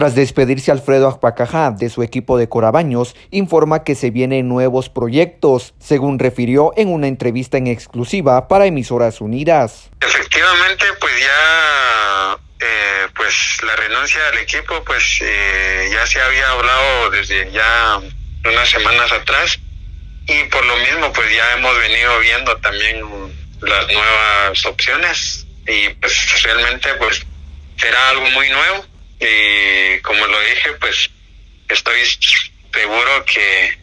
Tras despedirse Alfredo Apacajá de su equipo de Corabaños, informa que se vienen nuevos proyectos, según refirió en una entrevista en exclusiva para Emisoras Unidas. Efectivamente, pues ya eh, pues la renuncia al equipo pues eh, ya se había hablado desde ya unas semanas atrás y por lo mismo pues ya hemos venido viendo también las nuevas opciones y pues realmente pues será algo muy nuevo y como lo dije pues estoy seguro que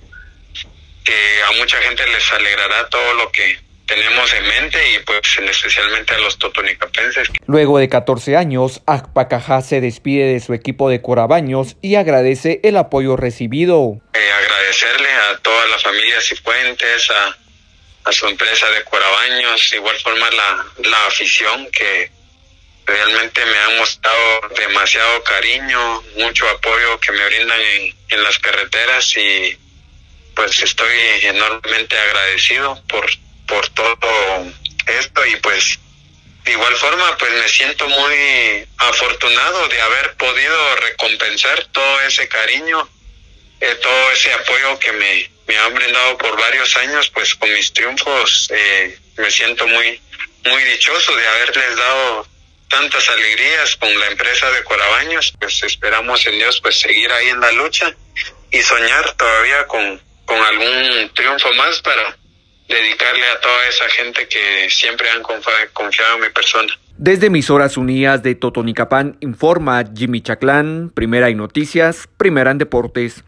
que a mucha gente les alegrará todo lo que tenemos en mente y pues especialmente a los totonicapenses. Luego de 14 años, Acpacajá se despide de su equipo de Corabaños y agradece el apoyo recibido. Eh, agradecerle a todas las familias Cifuentes, a, a su empresa de Corabaños, igual forma la, la afición que realmente me han mostrado demasiado cariño, mucho apoyo que me brindan en, en las carreteras y pues estoy enormemente agradecido por por todo esto y pues de igual forma pues me siento muy afortunado de haber podido recompensar todo ese cariño, eh, todo ese apoyo que me, me han brindado por varios años pues con mis triunfos eh, me siento muy muy dichoso de haberles dado tantas alegrías con la empresa de Corabaños pues esperamos en Dios pues seguir ahí en la lucha y soñar todavía con, con algún triunfo más para dedicarle a toda esa gente que siempre han confiado en mi persona. Desde Emisoras Unidas de Totonicapán informa Jimmy Chaclán, Primera y Noticias, Primera en Deportes.